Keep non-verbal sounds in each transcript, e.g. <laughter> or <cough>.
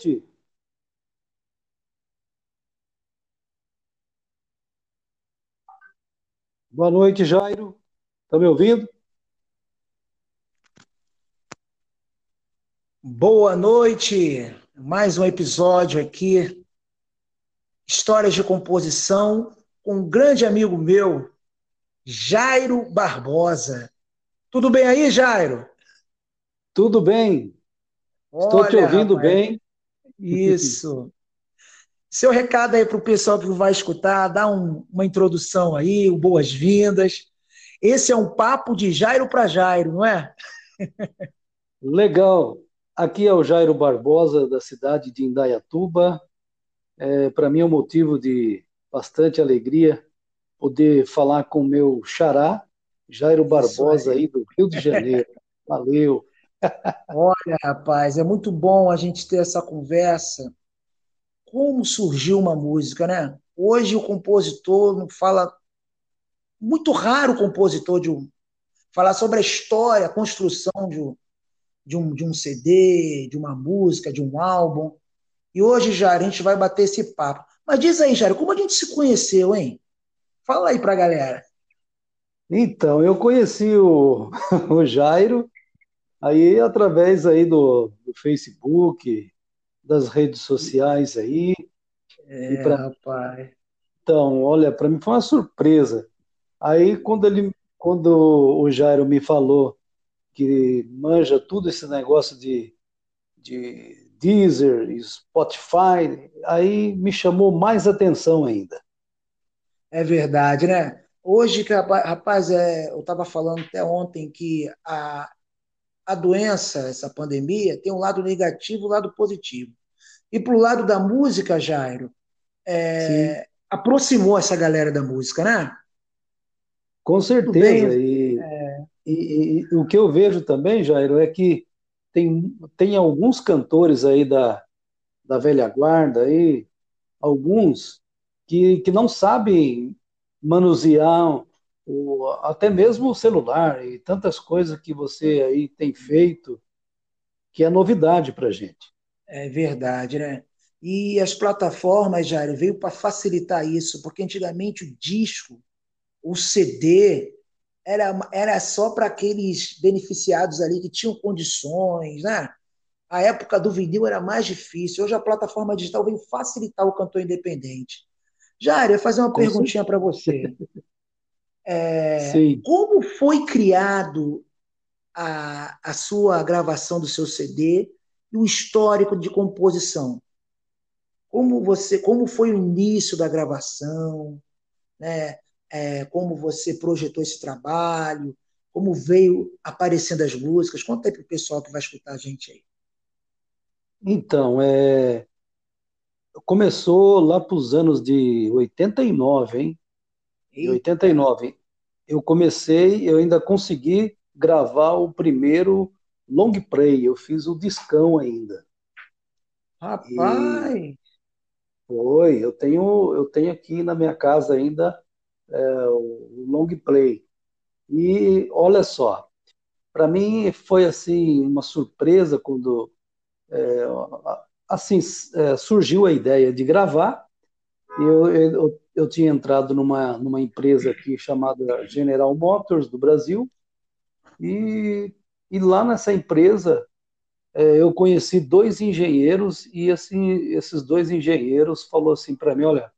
noite. Boa noite, Jairo. Está me ouvindo? Boa noite. Mais um episódio aqui. Histórias de composição com um grande amigo meu, Jairo Barbosa. Tudo bem aí, Jairo? Tudo bem. Estou Olha, te ouvindo rapaz, bem. Isso. Seu recado aí para o pessoal que vai escutar, dá um, uma introdução aí, boas-vindas. Esse é um papo de Jairo para Jairo, não é? <laughs> Legal. Aqui é o Jairo Barbosa, da cidade de Indaiatuba. É, para mim é um motivo de bastante alegria poder falar com o meu xará, Jairo Barbosa, aí. aí do Rio de Janeiro. <laughs> Valeu. Olha, rapaz, é muito bom a gente ter essa conversa como surgiu uma música, né? Hoje o compositor não fala. Muito raro o compositor de um, falar sobre a história, a construção de um, de, um, de um CD, de uma música, de um álbum. E hoje, Jair, a gente vai bater esse papo. Mas diz aí, Jair, como a gente se conheceu, hein? Fala aí pra galera. Então, eu conheci o, <laughs> o Jairo aí através aí do, do Facebook, das redes sociais aí. É, pra... rapaz. Então, olha, para mim foi uma surpresa. Aí, quando ele, quando o Jairo me falou que manja tudo esse negócio de, de Deezer Spotify, aí me chamou mais atenção ainda. É verdade, né? Hoje, rapaz, é, eu estava falando até ontem que a, a doença, essa pandemia, tem um lado negativo e um lado positivo. E para o lado da música, Jairo, é, aproximou essa galera da música, né? Com certeza. E, é... e, e, e, o que eu vejo também, Jairo, é que tem, tem alguns cantores aí da, da velha guarda, aí, alguns que, que não sabem manusear o, até mesmo o celular e tantas coisas que você aí tem feito que é novidade para gente. É verdade, né? E as plataformas, Jair, veio para facilitar isso, porque antigamente o disco, o CD, era, era só para aqueles beneficiados ali que tinham condições, né? A época do vinil era mais difícil. Hoje a plataforma digital veio facilitar o cantor independente. Jair, eu fazer uma Com perguntinha para você. <laughs> É, como foi criado a, a sua gravação do seu CD e o histórico de composição. Como você, como foi o início da gravação, né? É, como você projetou esse trabalho, como veio aparecendo as músicas. Conta aí para o pessoal que vai escutar a gente aí. Então, é... começou lá para os anos de 89, hein? Em 89. Eu comecei, eu ainda consegui gravar o primeiro long play, eu fiz o discão ainda. Rapaz! E foi, eu tenho, eu tenho aqui na minha casa ainda é, o long play. E olha só, para mim foi assim uma surpresa quando é, assim é, surgiu a ideia de gravar. Eu, eu, eu tinha entrado numa, numa empresa aqui chamada General Motors do Brasil e e lá nessa empresa é, eu conheci dois engenheiros e assim esses dois engenheiros falou assim para mim, olha,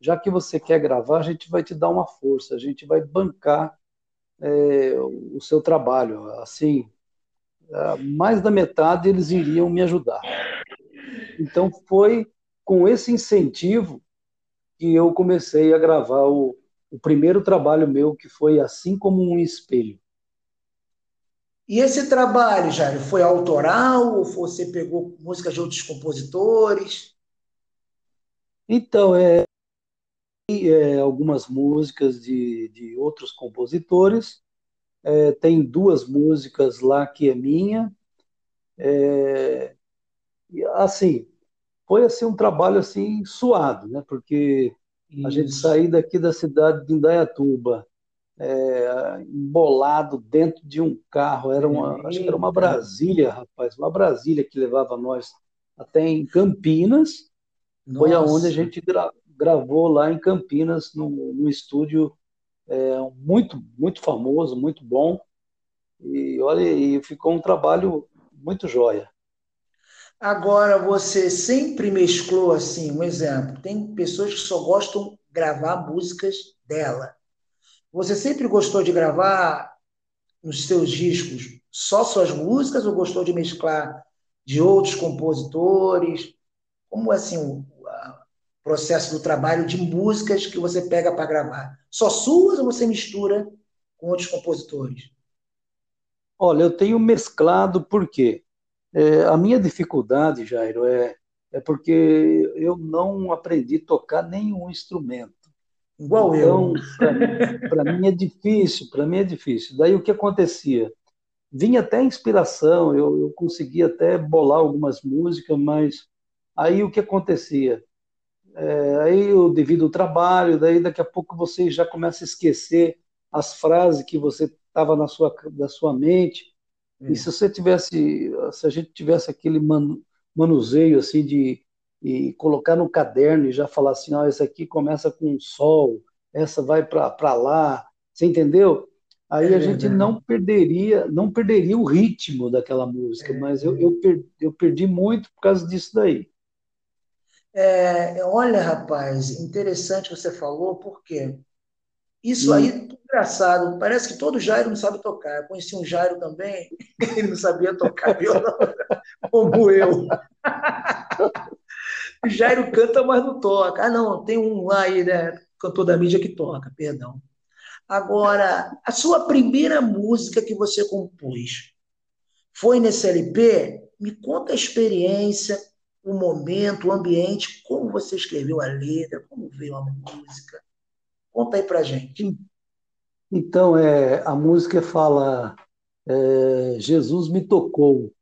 já que você quer gravar, a gente vai te dar uma força, a gente vai bancar é, o seu trabalho. Assim, mais da metade eles iriam me ajudar. Então foi com esse incentivo que eu comecei a gravar o, o primeiro trabalho meu, que foi assim como um espelho. E esse trabalho, Jair, foi autoral ou você pegou músicas de outros compositores? Então, é, é algumas músicas de, de outros compositores. É, tem duas músicas lá que é minha. É, assim, foi assim um trabalho assim suado, né? Porque Isso. a gente sair daqui da cidade de Indaiatuba é, embolado dentro de um carro. Era uma, acho que era uma Brasília, rapaz, uma Brasília que levava nós até em Campinas. Nossa. Foi aonde a gente gra gravou lá em Campinas, no, no estúdio é, muito, muito famoso, muito bom. E olha, e ficou um trabalho muito jóia. Agora, você sempre mesclou assim, um exemplo, tem pessoas que só gostam de gravar músicas dela. Você sempre gostou de gravar nos seus discos só suas músicas ou gostou de mesclar de outros compositores? Como assim o, processo do trabalho de músicas que você pega para gravar? Só suas ou você mistura com outros compositores? Olha, eu tenho mesclado porque é, a minha dificuldade, Jairo, é, é porque eu não aprendi a tocar nenhum instrumento. Igual então, eu. Para mim é difícil, para mim é difícil. Daí o que acontecia? Vinha até inspiração, eu, eu conseguia até bolar algumas músicas, mas aí o que acontecia? É, aí eu devido ao trabalho, daí daqui a pouco você já começa a esquecer as frases que você estava na sua, na sua mente. E se você tivesse, se a gente tivesse aquele man, manuseio assim de e colocar no caderno e já falar assim, ó, essa aqui começa com sol, essa vai para lá, você entendeu? Aí é a gente não perderia, não perderia o ritmo daquela música, é, mas eu, eu, per, eu perdi muito por causa disso daí. É, olha, rapaz, interessante você falou, porque isso hum. aí, engraçado, parece que todo Jairo não sabe tocar. Eu conheci um Jairo também, <laughs> ele não sabia tocar violão, <laughs> como eu. O <laughs> Jairo canta, mas não toca. Ah, não, tem um lá aí, né? Cantor da mídia que toca, perdão. Agora, a sua primeira música que você compôs foi nesse LP? Me conta a experiência, o momento, o ambiente, como você escreveu a letra, como veio a música. Conta aí pra gente. Então, é, a música fala é, Jesus me tocou.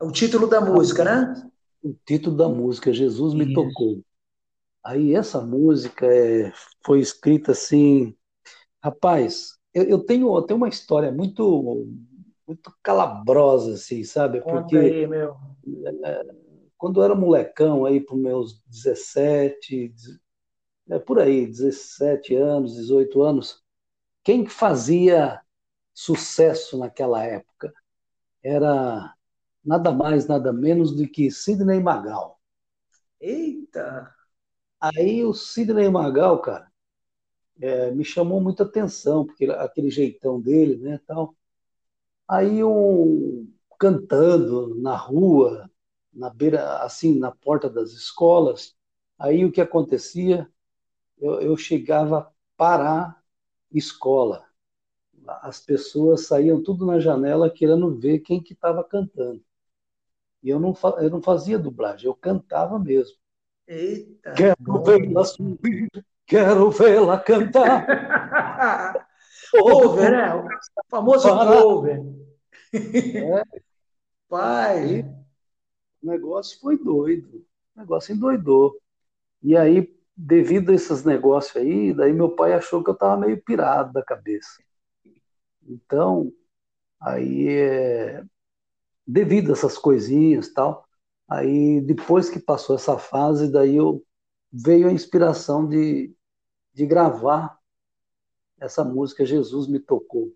É o título da música, né? O título da música, Jesus me Isso. tocou. Aí essa música é, foi escrita assim, rapaz, eu, eu, tenho, eu tenho uma história muito muito calabrosa, assim, sabe? Conta Porque aí, meu. É, quando eu era molecão, aí para meus 17, é, por aí, 17 anos, 18 anos, quem fazia sucesso naquela época era nada mais, nada menos do que Sidney Magal. Eita! Aí o Sidney Magal, cara, é, me chamou muita atenção, porque aquele jeitão dele, né, tal. Aí um cantando na rua, na beira, assim, na porta das escolas. Aí o que acontecia? Eu, eu chegava a parar escola. As pessoas saíam tudo na janela querendo ver quem que estava cantando. E eu não, eu não fazia dublagem, eu cantava mesmo. Eita! Quero vê-la subir, quero vê-la cantar. <laughs> cover, né? O famoso Para. cover. É. Pai. o negócio foi doido. O negócio endoidou. E aí, devido a esses negócios aí, daí meu pai achou que eu estava meio pirado da cabeça. Então, aí é, devido a essas coisinhas tal. Aí depois que passou essa fase, daí eu veio a inspiração de, de gravar essa música Jesus me tocou,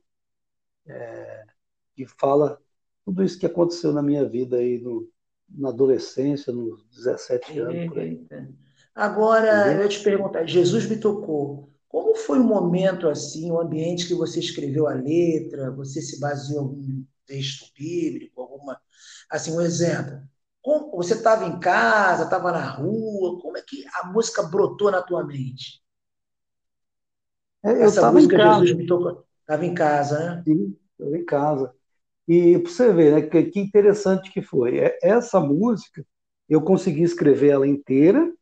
é, que fala tudo isso que aconteceu na minha vida aí no, na adolescência, nos 17 anos por aí. Agora Entendeu? eu te perguntar, Jesus me tocou. Como foi o momento assim, o ambiente que você escreveu a letra? Você se baseou em algum texto bíblico, alguma. Assim, um exemplo. Como, você estava em casa, estava na rua, como é que a música brotou na tua mente? É, eu Essa música Jesus me tocou. Estava em casa, né? Sim, estava em casa. E para você ver, né, que, que interessante que foi. É, essa música, eu consegui escrever ela inteira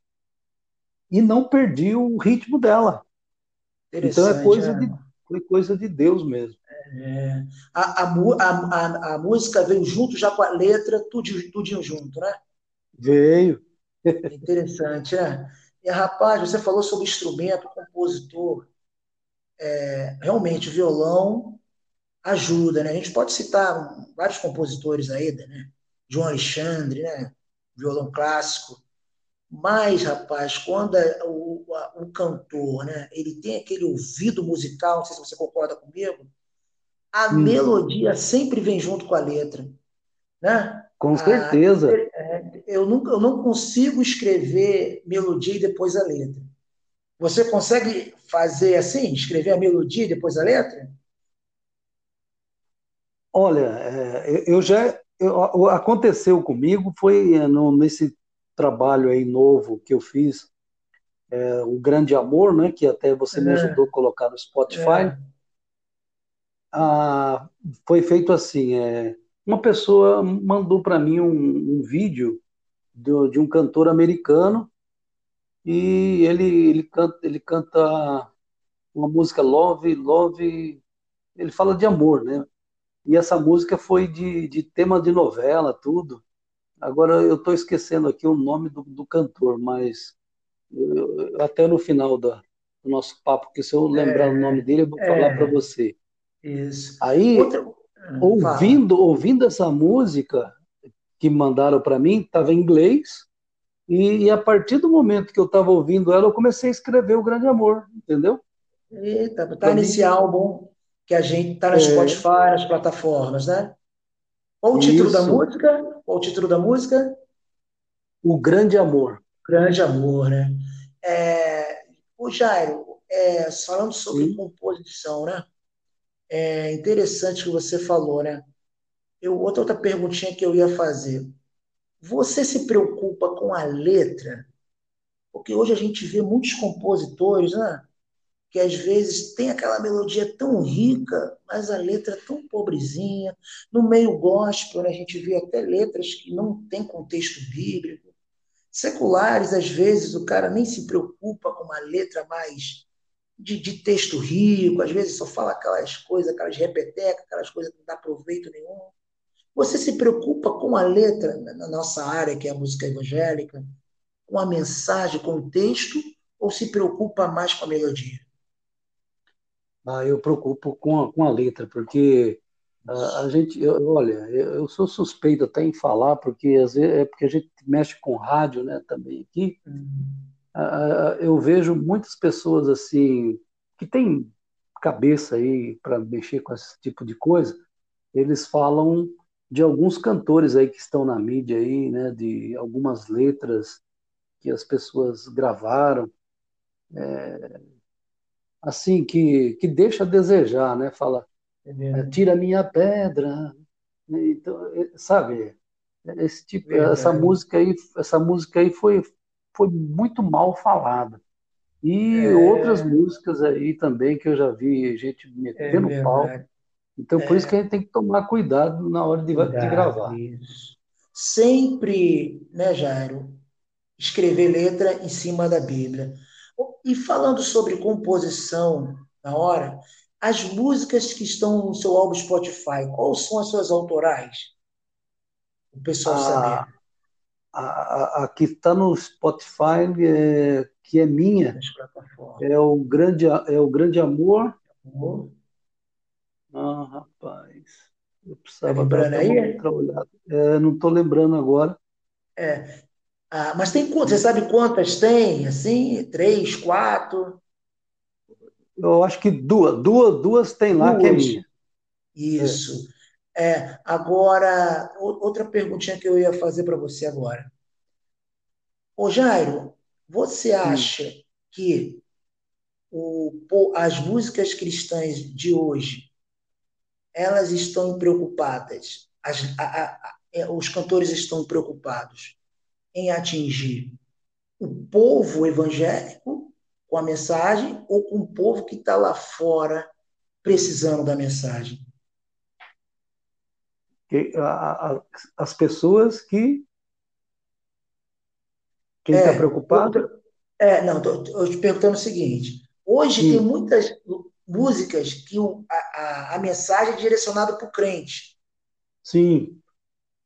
e não perdi o ritmo dela. Então é coisa, é. de, foi coisa de Deus mesmo. É, a, a, a, a, música veio junto já com a letra, tudinho, tudinho junto, né? Veio. Interessante, né? E, rapaz, você falou sobre instrumento, compositor. É, realmente, o violão ajuda, né? A gente pode citar vários compositores aí, né? João Alexandre, né? violão clássico. Mas, rapaz, quando o, o, cantor né, ele tem aquele ouvido musical, não sei se você concorda comigo, a hum. melodia sempre vem junto com a letra. Né? Com certeza. É, eu, nunca, eu não consigo escrever melodia e depois a letra. Você consegue fazer assim, escrever a melodia e depois a letra? Olha, é, eu já eu, aconteceu comigo foi é, no, nesse trabalho aí novo que eu fiz, é, o Grande Amor, né? Que até você me ajudou a colocar no Spotify. Ah, foi feito assim, é, uma pessoa mandou para mim um, um vídeo do, de um cantor americano e ele, ele, canta, ele canta uma música Love, Love, ele fala de amor, né? E essa música foi de, de tema de novela, tudo. Agora eu estou esquecendo aqui o nome do, do cantor, mas eu, até no final da, do nosso papo, porque se eu lembrar é, o nome dele, eu vou é, falar para você. Isso. Aí, Outra... ouvindo, ouvindo essa música que mandaram para mim, estava em inglês, e, e, a partir do momento que eu estava ouvindo ela, eu comecei a escrever o Grande Amor, entendeu? Eita, tá nesse mim, álbum que a gente está no é... Spotify, nas plataformas, né? Qual o título Isso. da música? Qual o título da música? O Grande Amor. Grande Amor, né? É, o Jairo, é, falando sobre Sim. composição, né? É interessante que você falou, né? Eu, outra, outra perguntinha que eu ia fazer. Você se preocupa com a letra? Porque hoje a gente vê muitos compositores, né? Que às vezes tem aquela melodia tão rica, mas a letra é tão pobrezinha. No meio gospel, né, a gente vê até letras que não têm contexto bíblico. Seculares, às vezes, o cara nem se preocupa com uma letra mais de, de texto rico, às vezes só fala aquelas coisas, aquelas repetecas, aquelas coisas que não dá proveito nenhum. Você se preocupa com a letra, na nossa área, que é a música evangélica, com a mensagem, com o texto, ou se preocupa mais com a melodia? Ah, eu preocupo com a, com a letra, porque a, a gente, eu, olha, eu, eu, sou suspeito até em falar, porque às vezes é porque a gente mexe com rádio, né, também aqui. Uhum. Ah, eu vejo muitas pessoas assim que têm cabeça aí para mexer com esse tipo de coisa. Eles falam de alguns cantores aí que estão na mídia aí, né, de algumas letras que as pessoas gravaram. É, assim que, que deixa a desejar, né? Fala, é tira minha pedra, então, é, sabe? Esse tipo, essa música aí, essa música aí foi foi muito mal falada. E é... outras músicas aí também que eu já vi gente metendo é pau. Então, por isso que a gente tem que tomar cuidado na hora de, cuidado, de gravar. Isso. Sempre, né, Jairo, escrever letra em cima da Bíblia. E falando sobre composição na hora, as músicas que estão no seu álbum Spotify, quais são as suas autorais? O pessoal a, saber. A, a, que está no Spotify, é, que é minha, é o Grande, é o grande Amor. amor. Ah, rapaz. Eu precisava tá dar uma outra olhada. É, não estou lembrando agora. É, ah, mas tem quantas? Você sabe quantas tem? Assim, três, quatro? Eu acho que duas, duas, duas tem lá duas. que é minha. Isso. É. é. agora, outra perguntinha que eu ia fazer para você agora. Ô Jairo, você acha Sim. que o, as músicas cristãs de hoje elas estão preocupadas? As, a, a, a, é, os cantores estão preocupados em atingir o povo evangélico com a mensagem ou com o povo que está lá fora precisando da mensagem? As pessoas que. Quem está é, preocupado? é, não, estou te perguntando o seguinte. Hoje Sim. tem muitas músicas que o, a, a, a mensagem é direcionada para o crente. Sim.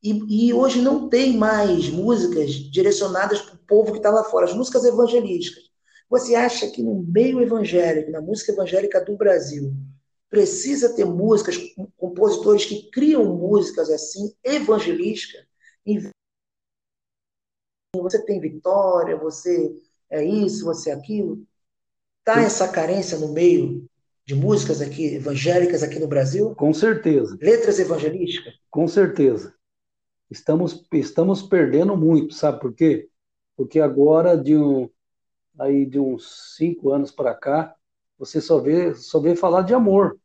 E, e, hoje não tem mais músicas direcionadas para o povo que está lá fora, as músicas evangelísticas. Você acha que no meio evangélico, na música evangélica do Brasil, precisa ter músicas, compositores que criam músicas assim, evangelísticas, você tem vitória, você é isso, você é aquilo. Tá essa carência no meio de músicas aqui evangélicas aqui no Brasil? Com certeza. Letras evangelísticas? Com certeza. Estamos estamos perdendo muito, sabe por quê? Porque agora de um aí de uns cinco anos para cá, você só vê só vê falar de amor.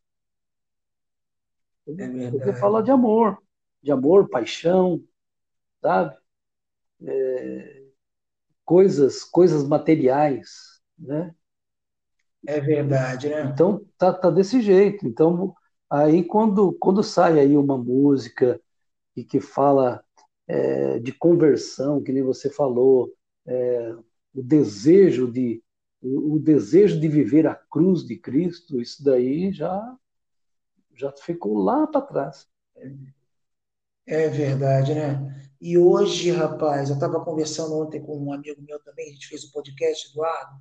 É você falar de amor, de amor, paixão, sabe? É, coisas coisas materiais, né? É verdade, né? Então tá, tá desse jeito. Então aí quando quando sai aí uma música e que fala é, de conversão, que nem você falou, é, o desejo de o, desejo de viver a cruz de Cristo, isso daí já já ficou lá para trás. É verdade, né? E hoje, rapaz, eu estava conversando ontem com um amigo meu também, a gente fez o um podcast, Eduardo.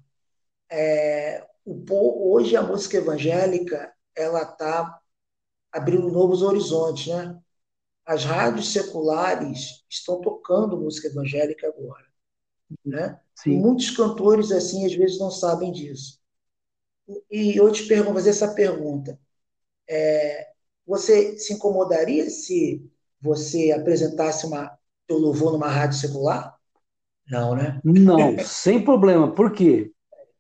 É, o, hoje a música evangélica ela está abrindo novos horizontes, né? As rádios seculares estão tocando música evangélica agora, né? Sim. muitos cantores assim às vezes não sabem disso. E eu te pergunto, fazer essa pergunta: é, você se incomodaria se você apresentasse uma teu louvor numa rádio secular? Não, né? Não, <laughs> sem problema. Por quê?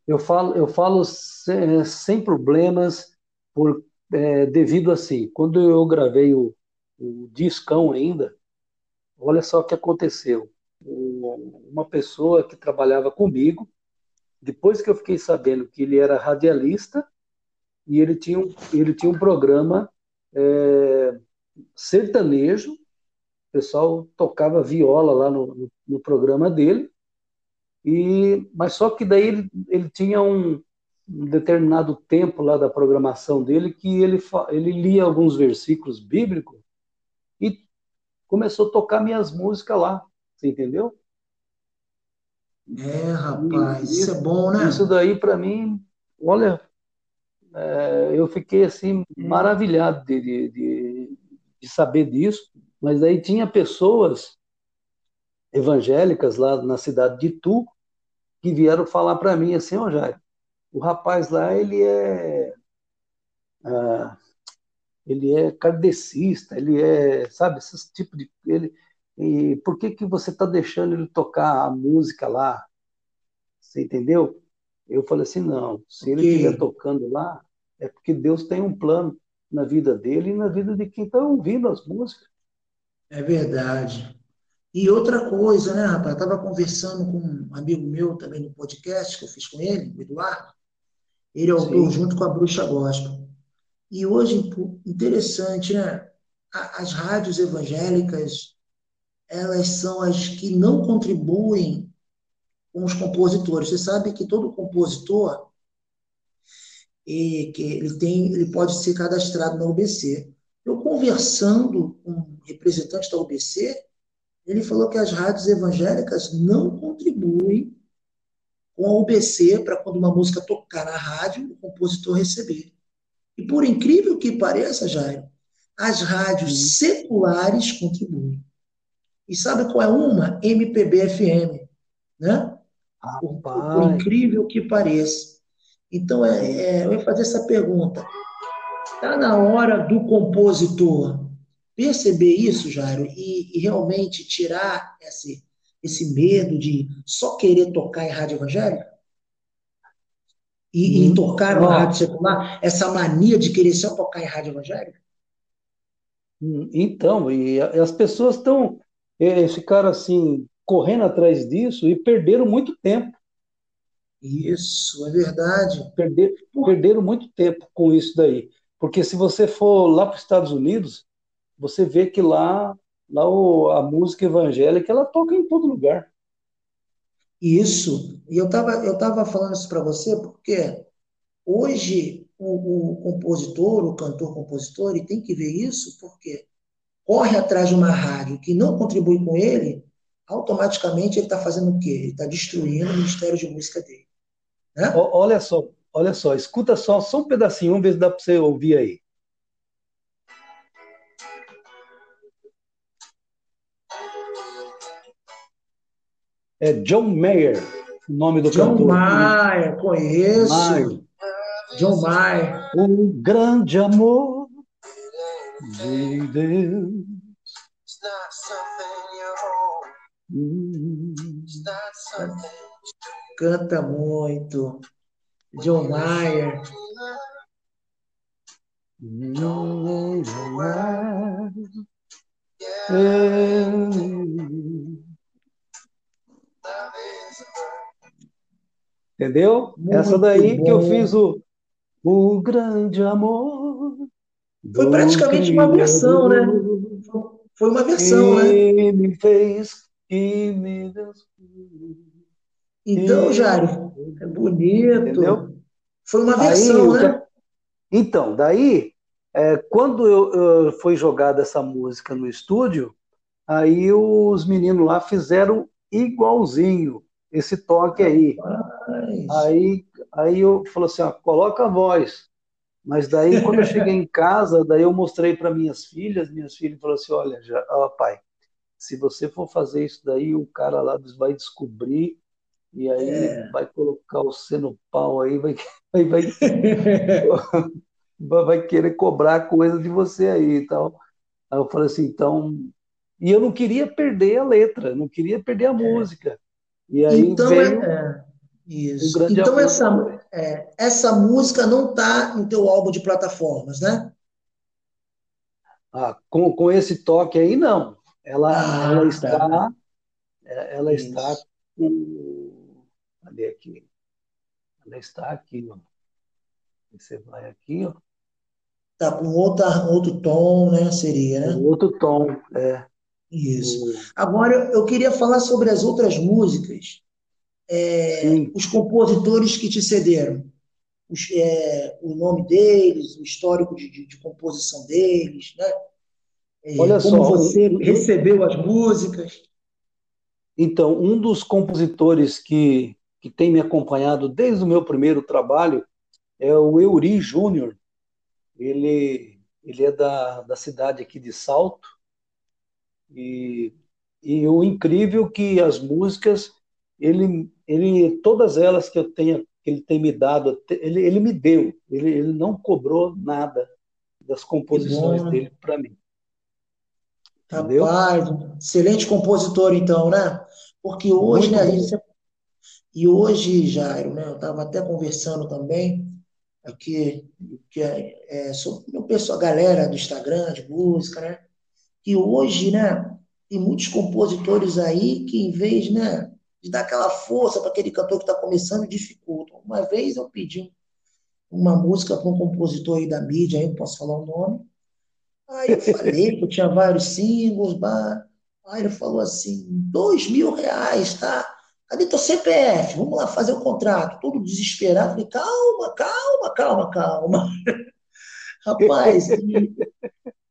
Eu falo, eu falo sem, sem problemas por é, devido assim. Quando eu gravei o, o discão ainda, olha só o que aconteceu. Uma pessoa que trabalhava comigo, depois que eu fiquei sabendo que ele era radialista e ele tinha um, ele tinha um programa é, sertanejo, o pessoal tocava viola lá no, no, no programa dele, e, mas só que daí ele, ele tinha um, um determinado tempo lá da programação dele que ele, ele lia alguns versículos bíblicos e começou a tocar minhas músicas lá, você entendeu? É, rapaz, isso, isso é bom, né? Isso daí para mim, olha, é, eu fiquei assim maravilhado de, de, de, de saber disso, mas aí tinha pessoas evangélicas lá na cidade de Tu que vieram falar para mim assim, ó oh, Jair, o rapaz lá, ele é, ah, ele é kardecista, ele é, sabe, esse tipo de, ele, e por que que você está deixando ele tocar a música lá? Você entendeu? Eu falei assim, não, se ele estiver tocando lá, é porque Deus tem um plano na vida dele e na vida de quem está ouvindo as músicas. É verdade. E outra coisa, né, rapaz? Eu estava conversando com um amigo meu também no podcast que eu fiz com ele, o Eduardo. Ele é autor junto com a Bruxa Gospel. E hoje, interessante, né? As rádios evangélicas, elas são as que não contribuem com os compositores. Você sabe que todo compositor e que ele tem, ele pode ser cadastrado na UBC. Eu conversando com um representante da UBC, ele falou que as rádios evangélicas não contribuem com a UBC para quando uma música tocar na rádio, o compositor receber. E por incrível que pareça, Jairo, as rádios seculares contribuem. E sabe qual é uma? MPB-FM, né? Por, por, incrível que pareça. Então, é, é, eu ia fazer essa pergunta. Está na hora do compositor perceber isso, Jairo, e, e realmente tirar esse, esse medo de só querer tocar em rádio evangélica? E, e hum. tocar na rádio secular? Essa mania de querer só tocar em rádio evangélica? Hum, então, e as pessoas estão é, ficaram assim correndo atrás disso e perderam muito tempo. Isso, é verdade. Perder, perderam muito tempo com isso daí. Porque se você for lá para os Estados Unidos, você vê que lá, lá o, a música evangélica ela toca em todo lugar. Isso. E eu estava eu tava falando isso para você porque hoje o, o, compositor, o cantor-compositor, ele tem que ver isso porque corre atrás de uma rádio que não contribui com ele, automaticamente ele está fazendo o quê? Ele está destruindo o ministério de música dele. Né? Olha só, olha só, escuta só, só um pedacinho, vamos ver se dá para você ouvir aí. É John Mayer, o nome do John cantor. Mayer, conheço. Mayer. John Mayer. O grande amor de Deus. Canta muito. John Mayer. John Mayer. Entendeu? Muito Essa daí bom. que eu fiz o, o grande amor. Foi praticamente uma versão, né? Foi uma versão, né? Me fez que me Então, Jário, é bonito. Entendeu? Foi uma versão, aí, né? Então, daí, é, quando eu, eu, foi jogada essa música no estúdio, aí os meninos lá fizeram igualzinho esse toque aí. Aí, aí eu falei assim, ó, coloca a voz. Mas daí, quando eu cheguei em casa, daí eu mostrei para minhas filhas, minhas filhas falaram assim, olha, já, ó, pai, se você for fazer isso daí, o cara lá vai descobrir e aí é. vai colocar o C no pau aí, vai, <laughs> vai, vai, vai querer cobrar coisa de você aí e tal. Aí eu falei assim, então... E eu não queria perder a letra, não queria perder a é. música. E aí então, veio é, isso. então essa, é, essa música não está no teu álbum de plataformas, né? Ah, com, com esse toque aí, não. Ela, ah, ela tá. está. Ela isso. está. Cadê aqui? Ela está aqui, ó. Você vai aqui, ó. Tá com outra, outro tom, né? Seria, né? outro tom, é. Isso. Agora, eu queria falar sobre as outras músicas, é, os compositores que te cederam, os, é, o nome deles, o histórico de, de, de composição deles, né? É, Olha como só, você um, recebeu as músicas. Então, um dos compositores que, que tem me acompanhado desde o meu primeiro trabalho é o Euri Júnior. Ele, ele é da, da cidade aqui de Salto, e, e o incrível que as músicas, ele, ele, todas elas que eu tenha, ele tem me dado, ele, ele me deu, ele, ele não cobrou nada das composições dele para mim. Entendeu? Rapaz, excelente compositor então, né? Porque hoje, Muito né, gente e hoje, Jairo, né, eu estava até conversando também aqui que é, é, sobre a galera do Instagram de música, né? Que hoje, né, tem muitos compositores aí que, em vez né, de dar aquela força para aquele cantor que está começando, dificultam. Uma vez eu pedi uma música para um compositor aí da mídia, aí não posso falar o nome. Aí eu falei que eu tinha vários singles, bah. aí ele falou assim, dois mil reais, tá? Cadê teu CPF? Vamos lá fazer o contrato. Todo desesperado. Falei, calma, calma, calma, calma. <laughs> Rapaz, e,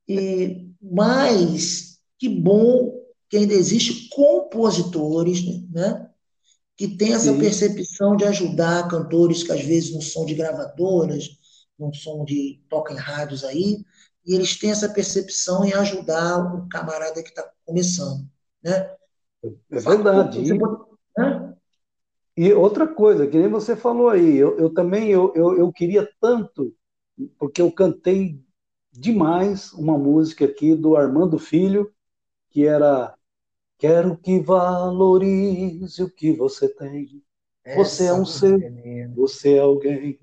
e, mas que bom que ainda existe compositores, né? Que tem essa Sim. percepção de ajudar cantores que às vezes não são de gravadoras, não são de toca em rádios aí, e eles têm essa percepção em ajudar o camarada que está começando, né? É verdade. Você pode, né? E outra coisa, que nem você falou aí, eu, eu também eu, eu, eu, queria tanto, porque eu cantei demais uma música aqui do Armando Filho, que era Quero que valorize o que você tem. Você essa é um ser, é você é alguém.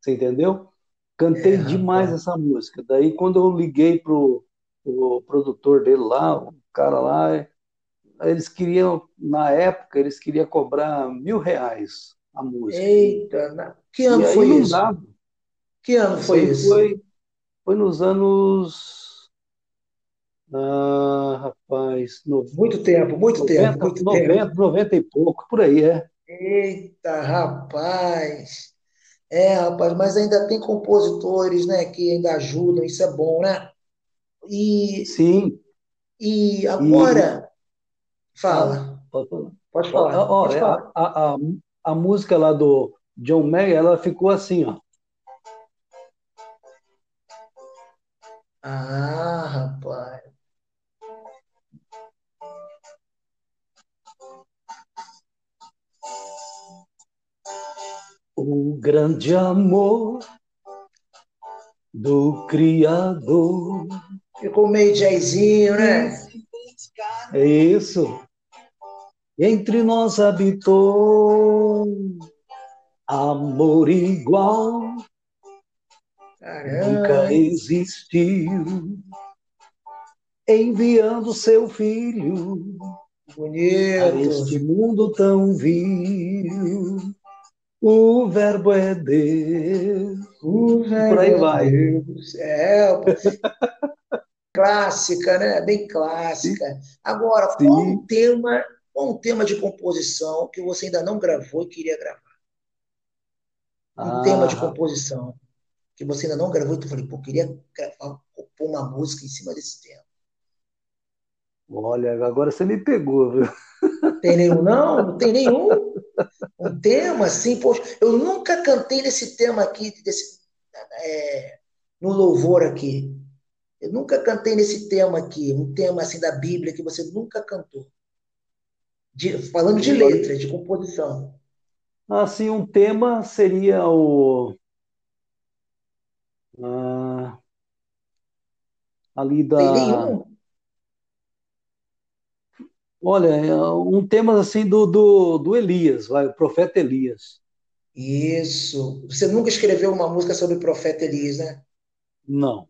Você entendeu? Cantei é, demais essa música. Daí, quando eu liguei pro, pro produtor dele lá, o cara lá, eles queriam, na época, eles queriam cobrar mil reais a música. Eita, que ano foi isso? Dava. Que ano foi isso? Foi foi nos anos. Ah, rapaz. No... Muito tempo, muito 90, tempo. Muito 90, tempo. 90 e pouco, por aí, é. Eita, rapaz. É, rapaz, mas ainda tem compositores, né, que ainda ajudam, isso é bom, né? E, Sim. E agora, e... fala. Pode falar. Pode falar. Pode falar. A, a, a, música lá do John Mayer, ela ficou assim, ó. Ah, rapaz. O grande amor do Criador. Ficou meio jazzinho, né? É isso. Entre nós habitou amor igual Caramba. Nunca existiu. Enviando seu filho Bonito. a este mundo tão vil. O verbo é Deus. O verbo Por aí vai. É, Deus. é <laughs> clássica, né? Bem clássica. Agora, Sim. qual um tema, qual um tema de composição que você ainda não gravou e queria gravar? Um Ah, tema de composição que você ainda não gravou e tu falei, pô, queria gravar, compor uma música em cima desse tema. olha, agora você me pegou, viu? Tem nenhum, <laughs> não? Não tem nenhum? Um tema assim, poxa, eu nunca cantei nesse tema aqui, desse, é, no louvor aqui. Eu nunca cantei nesse tema aqui, um tema assim da Bíblia que você nunca cantou. De- falando de letra, de composição. Assim, um tema seria o ah, ali Tem da, nenhum? olha, é um tema assim do, do, do Elias, vai, o profeta Elias. Isso. Você nunca escreveu uma música sobre o profeta Elias, né? Não.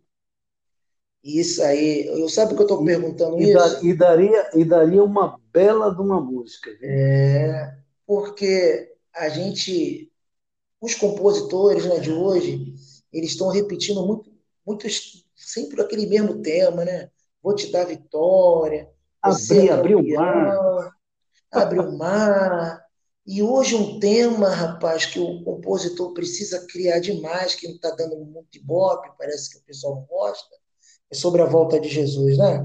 Isso aí. Eu sabe que eu estou perguntando E, isso? e daria, e daria uma bela de uma música. viu? É, porque a gente, os compositores, né, de hoje, eles estão repetindo muito, muitos, sempre aquele mesmo tema, né? Vou te dar vitória, é Abrir, abrir o mar. abre o mar. E hoje um tema, rapaz, que o compositor precisa criar demais, que não está dando muito ibope, parece que o pessoal não gosta, é sobre a volta de Jesus, né?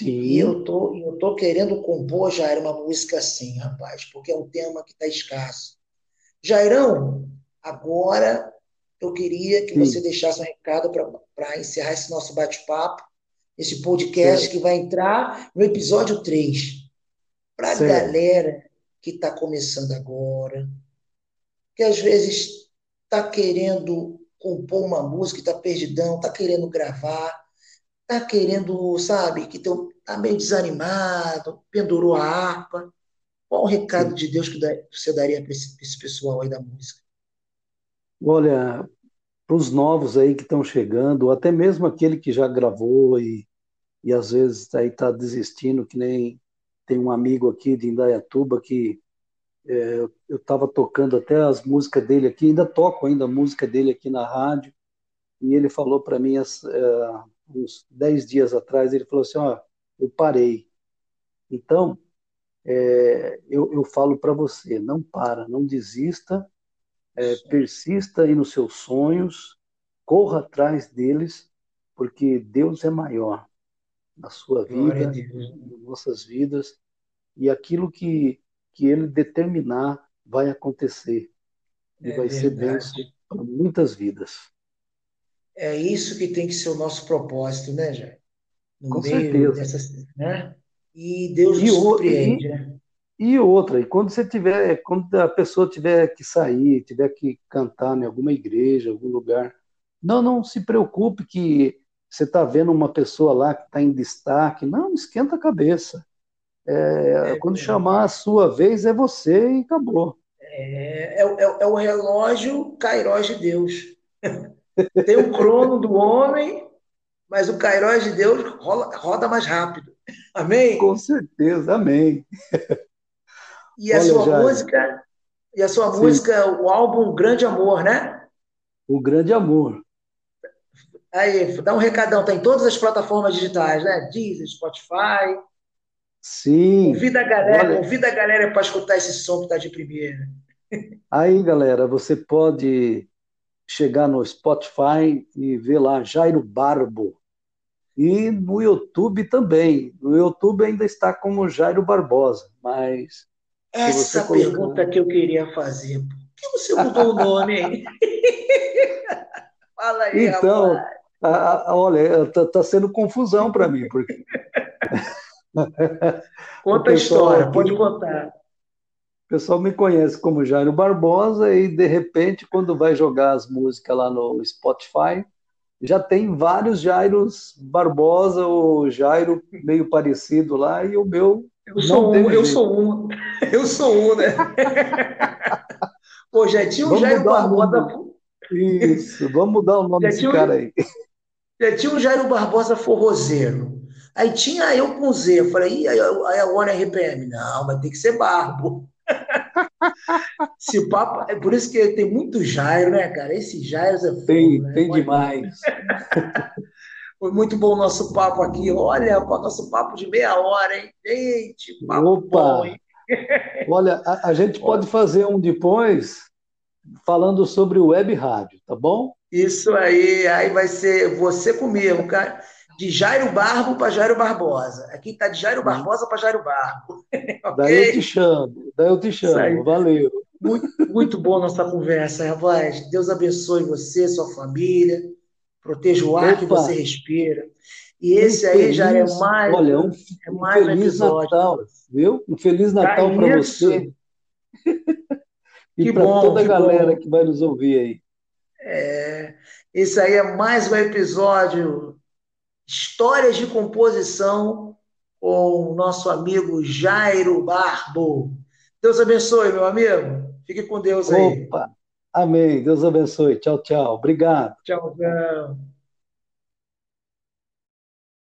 E Sim, eu tô, eu tô querendo compor, Jair, uma música assim, rapaz, porque é um tema que está escasso. Jairão, agora eu queria que você sim, deixasse um recado para encerrar esse nosso bate-papo, esse podcast certo, que vai entrar no episódio 3. Para a galera que está começando agora, que às vezes está querendo compor uma música, está perdidão, está querendo gravar, está querendo, sabe, que está meio desanimado, pendurou a harpa. Qual o recado Sim. de Deus que você daria para esse, esse pessoal aí da música? Olha, para os novos aí que estão chegando, até mesmo aquele que já gravou e, e às vezes aí está desistindo, que nem tem um amigo aqui de Indaiatuba que é, eu estava tocando até as músicas dele aqui, ainda toco ainda a música dele aqui na rádio, e ele falou para mim as- é, uns 10 dias atrás, ele falou assim, ó, eu parei. Então, é, eu, eu falo para você, não para, não desista, é, persista aí nos seus sonhos, corra atrás deles, porque Deus é maior na sua vida, nas nossas vidas, e aquilo que, que Ele determinar vai acontecer, e É vai ser bênção verdade. para muitas vidas. É isso que tem que ser o nosso propósito, né, Jair? No Com meio certeza. dessas, né? E Deus E, nos surpreende, e, né? E outra, e quando você tiver, quando a pessoa tiver que sair, tiver que cantar em alguma igreja, algum lugar, não, não se preocupe que você está vendo uma pessoa lá que está em destaque, não, esquenta a cabeça. É, É quando verdade. chamar a sua vez é você e acabou. É, é, é, é o relógio Kairos de Deus. <laughs> Tem o crono do homem, mas o Kairos de Deus rola- roda mais rápido. Amém? Com certeza, amém. <laughs> E a Olha, sua Jair, música, e a sua sim, música, o álbum Grande Amor, né? o grande amor. Aí, dá um recadão, tá em todas as plataformas digitais, né? Deezer, Spotify. Sim, Convida a galera, olha, convida a galera para escutar esse som que tá de primeira. aí, galera, você pode chegar no Spotify e ver lá Jairo Barbo. E no YouTube também. No YouTube ainda está como Jairo Barbosa, mas Essa pergunta que eu queria fazer. Por que você mudou o nome, hein? <laughs> Fala aí, Então, a- a- olha, tá, tá sendo confusão para mim, porque o <laughs> Conta a história, pode aqui, contar. pessoal me conhece como Jairo Barbosa e, de repente, quando vai jogar as músicas lá no Spotify, já tem vários Jairos Barbosa ou Jairo meio parecido lá e o meu. Eu sou um, eu sou um. <laughs> Eu sou um, né? Pô, já tinha um vamos Jairo Barbosa. Isso, vamos mudar o nome já desse cara aí. Já tinha um Jairo Barbosa forrozeiro. Aí tinha eu com Z. Eu falei, aí, agora é RPM. Não, vai ter que ser Barbo. <laughs> Esse papo, é por isso que tem muito Jairo, né, cara? Esse Jairo é fogo, Tem, né? tem demais. Foi muito bom o nosso papo aqui. Olha, o nosso papo de meia hora, hein? Gente, papo Opa. bom, hein? <laughs> Olha, a, a gente pode fazer um depois falando sobre o web rádio, tá bom? Isso aí, aí vai ser você comigo, cara de Jairo Barbo para Jairo Barbosa. Aqui está de Jairo Barbosa para Jairo Barbo. <laughs> okay? Daí eu te chamo, daí eu te chamo, valeu. Muito, muito boa nossa conversa, rapaz. Deus abençoe você, sua família, proteja o ar Opa. que você respira. E esse um aí feliz, já é mais, olha, um, é mais um feliz um Natal, viu? Um feliz Natal para você. e para toda a galera bom. que vai nos ouvir aí. É, esse aí é mais um episódio Histórias de Composição com o nosso amigo Jairo Barbo. Deus abençoe, meu amigo. Fique com Deus aí. Opa, amém. Deus abençoe. Tchau, tchau. Obrigado. Tchau, tchau.